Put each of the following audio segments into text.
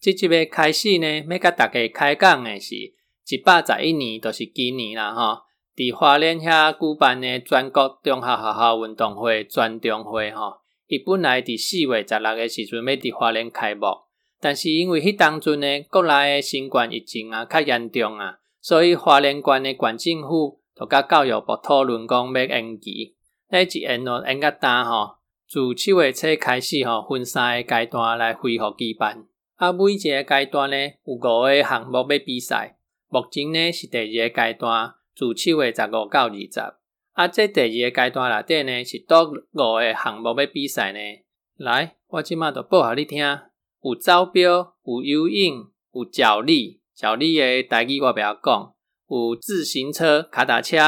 这集要开始呢，要甲大家开讲的是一百十一年，就是今年啦吼。伫华联遐举办的全国中学学校运动会全中会吼，伊本来伫四月十六个时阵要伫华联开幕，但是因为迄当阵呢，国内的新冠疫情啊较严重啊，所以华联县的县政府就甲教育部讨论讲要延期。那一延咯，延较单吼，自七月初开始吼，分三个阶段来恢复举办。啊，每一个阶段呢有五个项目要比赛。目前呢是第二个阶段，自七月十五到二十。啊，这第二个阶段内底呢是多五个项目要比赛呢。来，我即马就报互你听。有招标，有游泳，有脚力，脚力的代志我不要讲。有自行车、卡达车，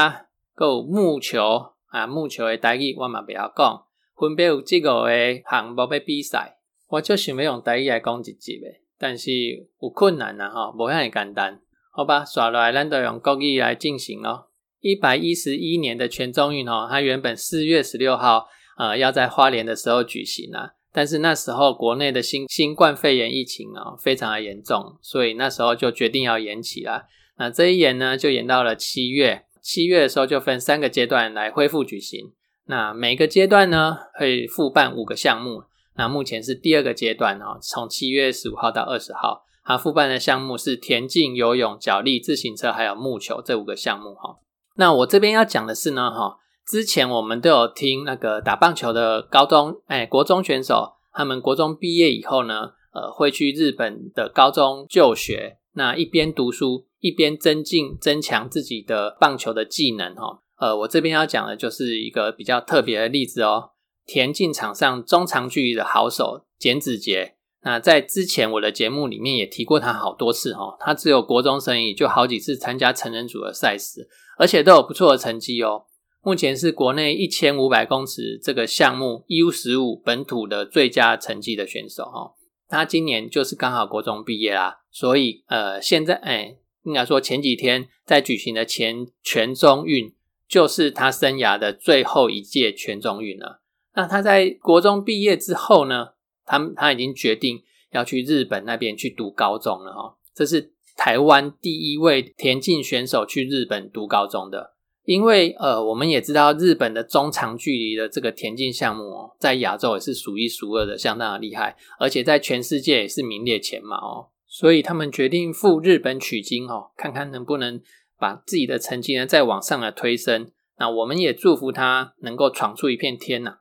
有木球啊，木球的代志我嘛不要讲。分别有即五个项目要比赛。我就想要用台语来讲一集诶，但是有困难啊吼，无遐简单，好吧？耍来咱都用国语来进行咯。一百一十一年的全中运哦，它原本四月十六号呃要在花莲的时候举行啊，但是那时候国内的新新冠肺炎疫情啊非常的严重，所以那时候就决定要延期了。那这一延呢，就延到了七月。七月的时候就分三个阶段来恢复举行，那每个阶段呢会复办五个项目。那目前是第二个阶段哦，从七月十五号到二十号，它复办的项目是田径、游泳、脚力、自行车还有木球这五个项目哈。那我这边要讲的是呢哈，之前我们都有听那个打棒球的高中哎国中选手，他们国中毕业以后呢，呃会去日本的高中就学，那一边读书一边增进增强自己的棒球的技能哈。呃，我这边要讲的就是一个比较特别的例子哦。田径场上中长距离的好手简子杰，那在之前我的节目里面也提过他好多次哈，他只有国中生意就好几次参加成人组的赛事，而且都有不错的成绩哦。目前是国内一千五百公尺这个项目 U 十五本土的最佳成绩的选手哦。他今年就是刚好国中毕业啦，所以呃现在哎应该说前几天在举行的前全中运就是他生涯的最后一届全中运了。那他在国中毕业之后呢？他他已经决定要去日本那边去读高中了哈。这是台湾第一位田径选手去日本读高中的。因为呃，我们也知道日本的中长距离的这个田径项目哦，在亚洲也是数一数二的，相当的厉害，而且在全世界也是名列前茅哦。所以他们决定赴日本取经哦，看看能不能把自己的成绩呢再往上的推升。那我们也祝福他能够闯出一片天呐。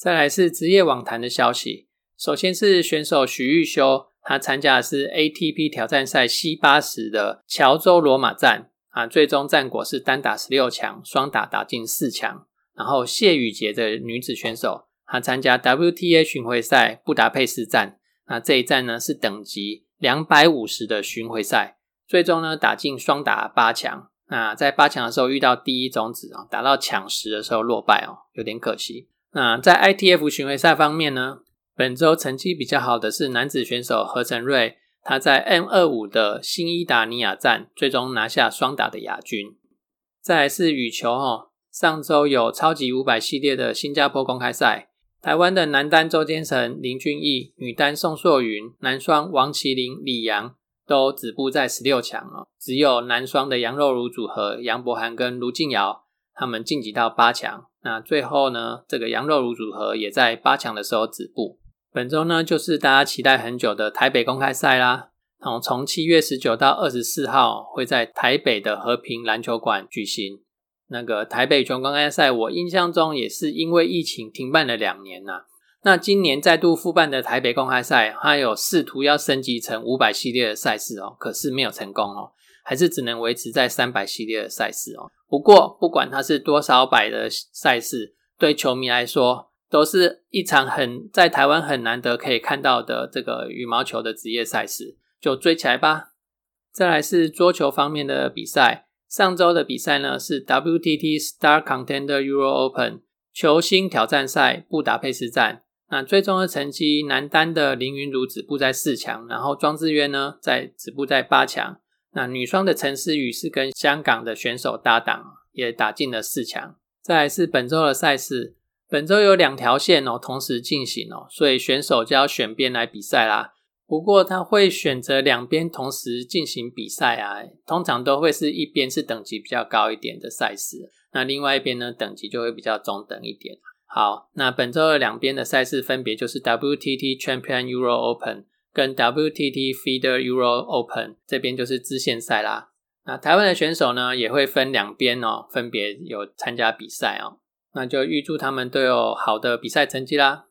再来是职业网坛的消息。首先是选手许玉修，他参加的是 ATP 挑战赛 C 八十的乔州罗马站啊，最终战果是单打十六强，双打打进四强。然后谢宇杰的女子选手，她参加 WTA 巡回赛布达佩斯站，那这一站呢是等级两百五十的巡回赛，最终呢打进双打八强。那在八强的时候遇到第一种子啊，打到抢十的时候落败哦，有点可惜。那在 ITF 巡回赛方面呢，本周成绩比较好的是男子选手何成瑞，他在 M 二五的新伊达尼亚站最终拿下双打的亚军。再来是羽球哦，上周有超级五百系列的新加坡公开赛，台湾的男单周坚成、林俊毅，女单宋硕云，男双王麒麟、李阳都止步在十六强哦，只有男双的杨肉如组合杨博涵跟卢静瑶他们晋级到八强。那最后呢，这个羊肉炉组合也在八强的时候止步。本周呢，就是大家期待很久的台北公开赛啦。然后从七月十九到二十四号，会在台北的和平篮球馆举行。那个台北全公开赛，我印象中也是因为疫情停办了两年呐。那今年再度复办的台北公开赛，它有试图要升级成五百系列的赛事哦，可是没有成功哦，还是只能维持在三百系列的赛事哦。不过，不管它是多少百的赛事，对球迷来说，都是一场很在台湾很难得可以看到的这个羽毛球的职业赛事，就追起来吧。再来是桌球方面的比赛，上周的比赛呢是 WTT Star Contender Euro Open 球星挑战赛布达佩斯站。那最终的成绩，男单的林云儒止步在四强，然后庄智渊呢在止步在八强。那女双的陈思雨是跟香港的选手搭档，也打进了四强。再来是本周的赛事，本周有两条线哦同时进行哦，所以选手就要选边来比赛啦。不过他会选择两边同时进行比赛啊，通常都会是一边是等级比较高一点的赛事，那另外一边呢等级就会比较中等一点。好，那本周的两边的赛事分别就是 WTT Champion Euro Open 跟 WTT Feeder Euro Open，这边就是支线赛啦。那台湾的选手呢也会分两边哦，分别有参加比赛哦，那就预祝他们都有好的比赛成绩啦。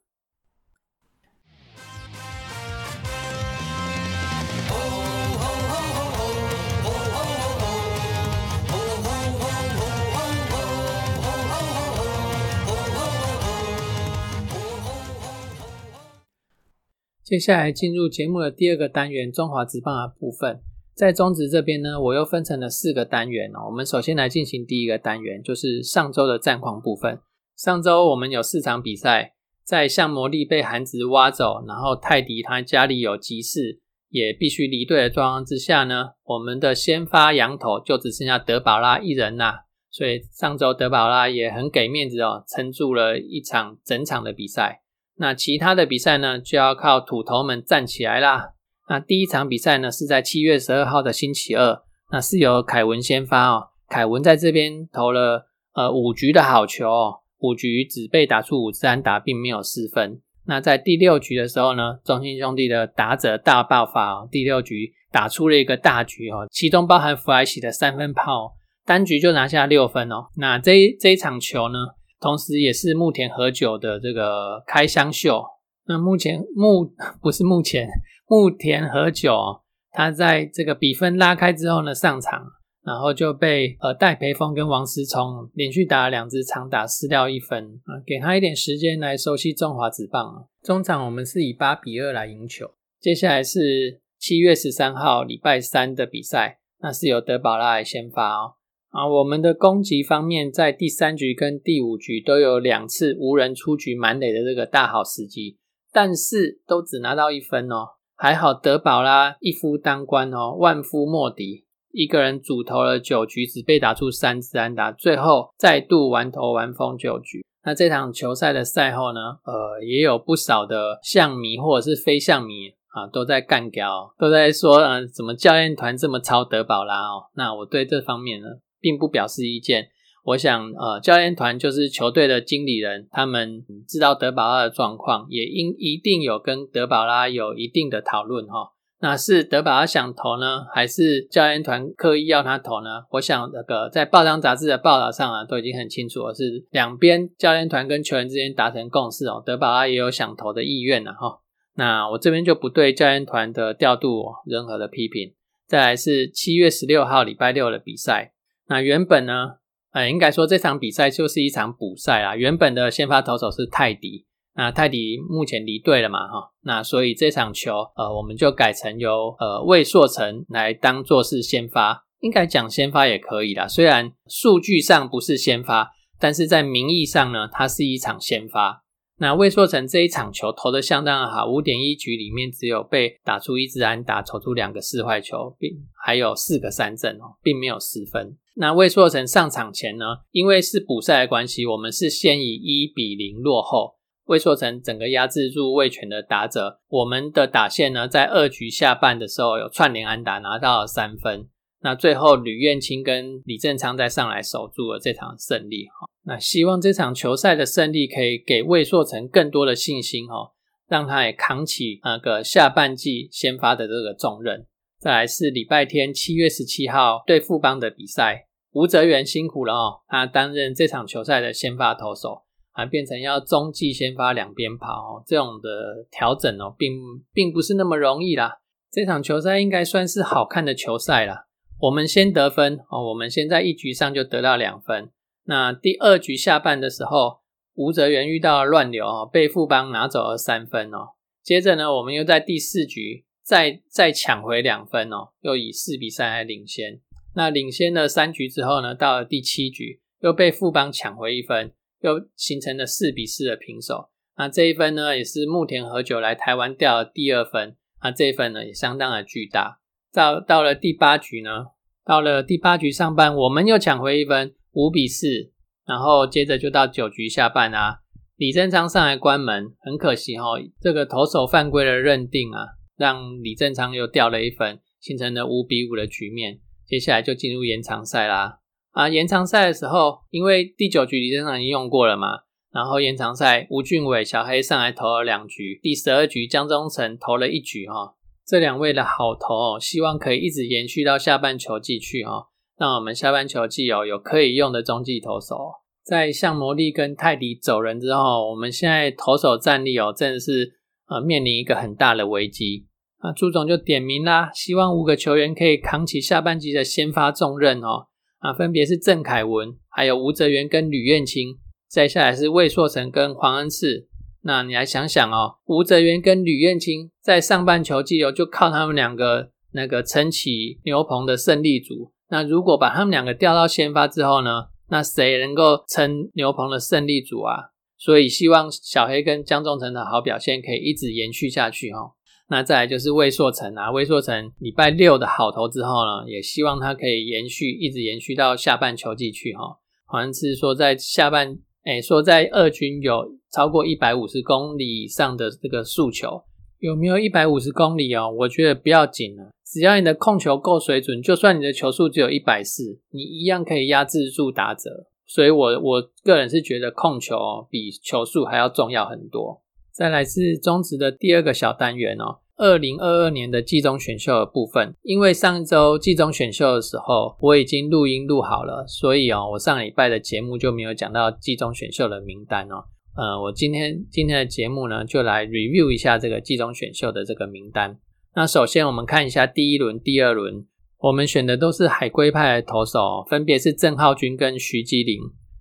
接下来进入节目的第二个单元——中华职棒的部分。在中职这边呢，我又分成了四个单元哦。我们首先来进行第一个单元，就是上周的战况部分。上周我们有四场比赛，在向魔力被韩职挖走，然后泰迪他家里有急事，也必须离队的状况之下呢，我们的先发羊头就只剩下德保拉一人啦。所以上周德保拉也很给面子哦，撑住了一场整场的比赛。那其他的比赛呢，就要靠土头们站起来啦。那第一场比赛呢，是在七月十二号的星期二，那是由凯文先发哦。凯文在这边投了呃五局的好球哦，五局只被打出五支安打，并没有失分。那在第六局的时候呢，中信兄弟的打者大爆发哦，第六局打出了一个大局哦，其中包含弗莱喜的三分炮，单局就拿下六分哦。那这这一场球呢？同时，也是木田和久的这个开箱秀。那目前木 不是目前木田和久，他在这个比分拉开之后呢，上场，然后就被呃戴培峰跟王思聪连续打了两支长打，失掉一分啊，给他一点时间来熟悉中华职棒啊。中场我们是以八比二来赢球。接下来是七月十三号礼拜三的比赛，那是由德保拉来先发哦。啊，我们的攻击方面，在第三局跟第五局都有两次无人出局满垒的这个大好时机，但是都只拿到一分哦。还好德保拉一夫当关哦，万夫莫敌，一个人主投了九局，只被打出三次安打，最后再度完投完封九局。那这场球赛的赛后呢，呃，也有不少的象迷或者是非象迷啊，都在干掉，都在说，呃，怎么教练团这么超德保拉哦？那我对这方面呢？并不表示意见。我想，呃，教练团就是球队的经理人，他们知道德保拉的状况，也应一定有跟德保拉有一定的讨论哈。那是德保拉想投呢，还是教练团刻意要他投呢？我想，那个在报章杂志的报道上啊，都已经很清楚了，是两边教练团跟球员之间达成共识哦。德保拉也有想投的意愿了哈。那我这边就不对教练团的调度任何的批评。再来是七月十六号礼拜六的比赛。那原本呢，呃，应该说这场比赛就是一场补赛啊。原本的先发投手是泰迪，那泰迪目前离队了嘛，哈，那所以这场球，呃，我们就改成由呃魏硕成来当做是先发，应该讲先发也可以啦。虽然数据上不是先发，但是在名义上呢，它是一场先发。那魏硕成这一场球投的相当好，五点一局里面只有被打出一支安打，投出两个四坏球，并还有四个三振哦，并没有失分。那魏硕成上场前呢，因为是补赛的关系，我们是先以一比零落后。魏硕成整个压制住魏权的打者，我们的打线呢，在二局下半的时候有串联安打拿到了三分。那最后吕彦青跟李正昌再上来守住了这场胜利哈。那希望这场球赛的胜利可以给魏硕成更多的信心哈，让他也扛起那个下半季先发的这个重任。再来是礼拜天七月十七号对富邦的比赛。吴泽源辛苦了哦，他担任这场球赛的先发投手，啊，变成要中继先发两边跑哦，这种的调整哦，并并不是那么容易啦。这场球赛应该算是好看的球赛了。我们先得分哦，我们先在一局上就得到两分。那第二局下半的时候，吴泽源遇到了乱流哦，被富邦拿走了三分哦。接着呢，我们又在第四局。再再抢回两分哦，又以四比三来领先。那领先了三局之后呢，到了第七局又被富邦抢回一分，又形成了四比四的平手。那这一分呢，也是木田和久来台湾掉的第二分。那这一分呢，也相当的巨大。到到了第八局呢，到了第八局上半，我们又抢回一分，五比四。然后接着就到九局下半啊，李正昌上来关门，很可惜哈，这个投手犯规的认定啊，让李正昌又掉了一分，形成了五比五的局面。接下来就进入延长赛啦。啊，延长赛的时候，因为第九局李正昌已经用过了嘛。然后延长赛，吴俊伟、小黑上来投了两局，第十二局江中诚投了一局哈。这两位的好投哦，希望可以一直延续到下半球季去哈，让我们下半球季哦有可以用的中继投手。在向魔力跟泰迪走人之后，我们现在投手战力哦真的是呃面临一个很大的危机啊。朱总就点名啦，希望五个球员可以扛起下半季的先发重任哦啊，分别是郑凯文、还有吴泽源跟吕彦青。再下来是魏硕成跟黄恩赐，那你来想想哦，吴泽源跟吕彦青在上半球季哦，就靠他们两个那个撑起牛棚的胜利组。那如果把他们两个调到先发之后呢，那谁能够撑牛棚的胜利组啊？所以希望小黑跟江中成的好表现可以一直延续下去哦。那再来就是魏硕成啊，魏硕成礼拜六的好投之后呢，也希望他可以延续，一直延续到下半球季去哈。好像是说在下半。哎，说在二军有超过一百五十公里以上的这个速球，有没有一百五十公里哦？我觉得不要紧了，只要你的控球够水准，就算你的球速只有一百四，你一样可以压制住打者。所以，我我个人是觉得控球比球速还要重要很多。再来是中职的第二个小单元哦。二零二二年的季中选秀的部分，因为上周季中选秀的时候我已经录音录好了，所以哦，我上礼拜的节目就没有讲到季中选秀的名单哦。呃，我今天今天的节目呢，就来 review 一下这个季中选秀的这个名单。那首先我们看一下第一轮、第二轮，我们选的都是海龟派的投手，分别是郑浩君跟徐基林。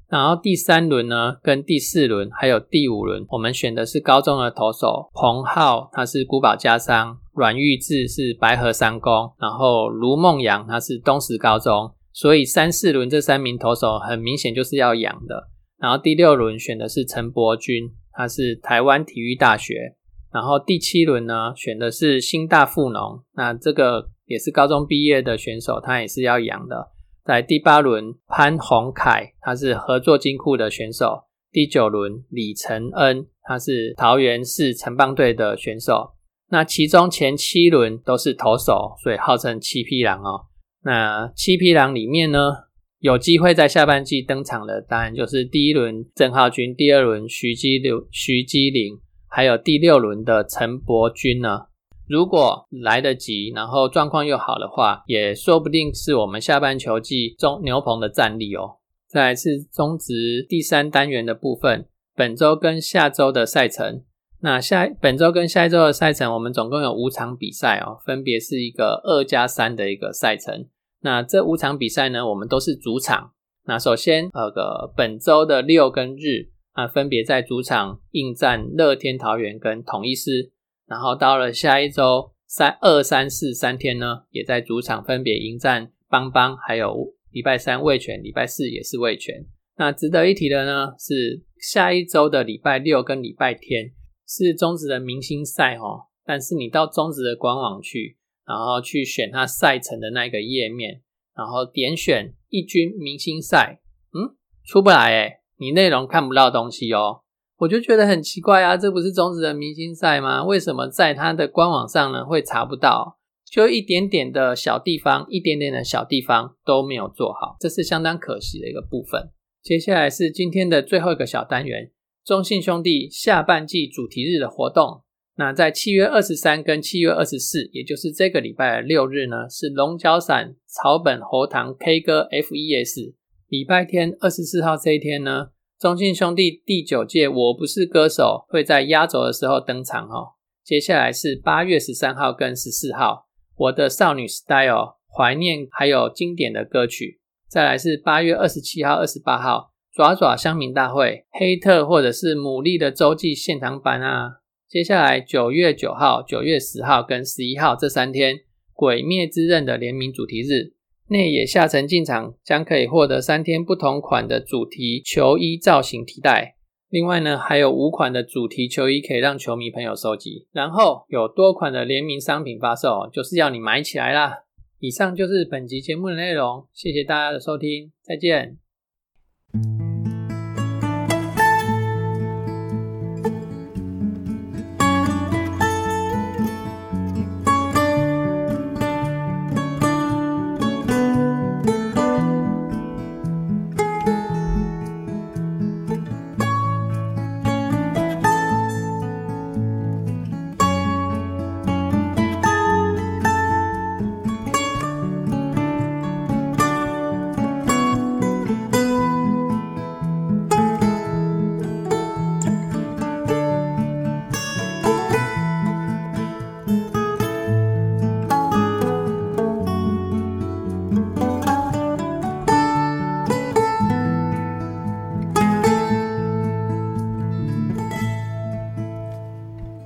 然后第三轮呢，跟第四轮还有第五轮，我们选的是高中的投手彭浩，他是古堡家商；阮玉志是白河三公，然后卢梦阳他是东石高中。所以三四轮这三名投手很明显就是要养的。然后第六轮选的是陈伯君，他是台湾体育大学。然后第七轮呢，选的是新大富农，那这个也是高中毕业的选手，他也是要养的。在第八轮，潘宏凯他是合作金库的选手。第九轮，李承恩他是桃园市城邦队的选手。那其中前七轮都是投手，所以号称七匹狼哦。那七匹狼里面呢，有机会在下半季登场的，当然就是第一轮郑浩君，第二轮徐基刘徐基林，还有第六轮的陈伯君呢。如果来得及，然后状况又好的话，也说不定是我们下半球季中牛棚的战力哦。再来是中职第三单元的部分，本周跟下周的赛程。那下本周跟下一周的赛程，我们总共有五场比赛哦，分别是一个二加三的一个赛程。那这五场比赛呢，我们都是主场。那首先，呃个本周的六跟日啊，分别在主场应战乐天桃园跟统一师。然后到了下一周三二三四三天呢，也在主场分别迎战邦邦，还有礼拜三卫权，礼拜四也是卫权。那值得一提的呢，是下一周的礼拜六跟礼拜天是中职的明星赛哦。但是你到中职的官网去，然后去选它赛程的那个页面，然后点选一军明星赛，嗯，出不来诶你内容看不到东西哦。我就觉得很奇怪啊，这不是中职的明星赛吗？为什么在他的官网上呢会查不到？就一点点的小地方，一点点的小地方都没有做好，这是相当可惜的一个部分。接下来是今天的最后一个小单元，中信兄弟下半季主题日的活动。那在七月二十三跟七月二十四，也就是这个礼拜的六日呢，是龙角散草本喉糖 K 歌 FES。礼拜天二十四号这一天呢。中信兄弟第九届《我不是歌手》会在压轴的时候登场哦。接下来是八月十三号跟十四号，《我的少女 Style》怀念还有经典的歌曲。再来是八月二十七号、二十八号，《爪爪乡民大会》黑特或者是牡蛎的洲际现场版啊。接下来九月九号、九月十号跟十一号这三天，《鬼灭之刃》的联名主题日，内野下沉进场将可以获得三天不同款的主题球衣造型替代。另外呢，还有五款的主题球衣可以让球迷朋友收集。然后有多款的联名商品发售，就是要你买起来啦。以上就是本集节目的内容，谢谢大家的收听，再见。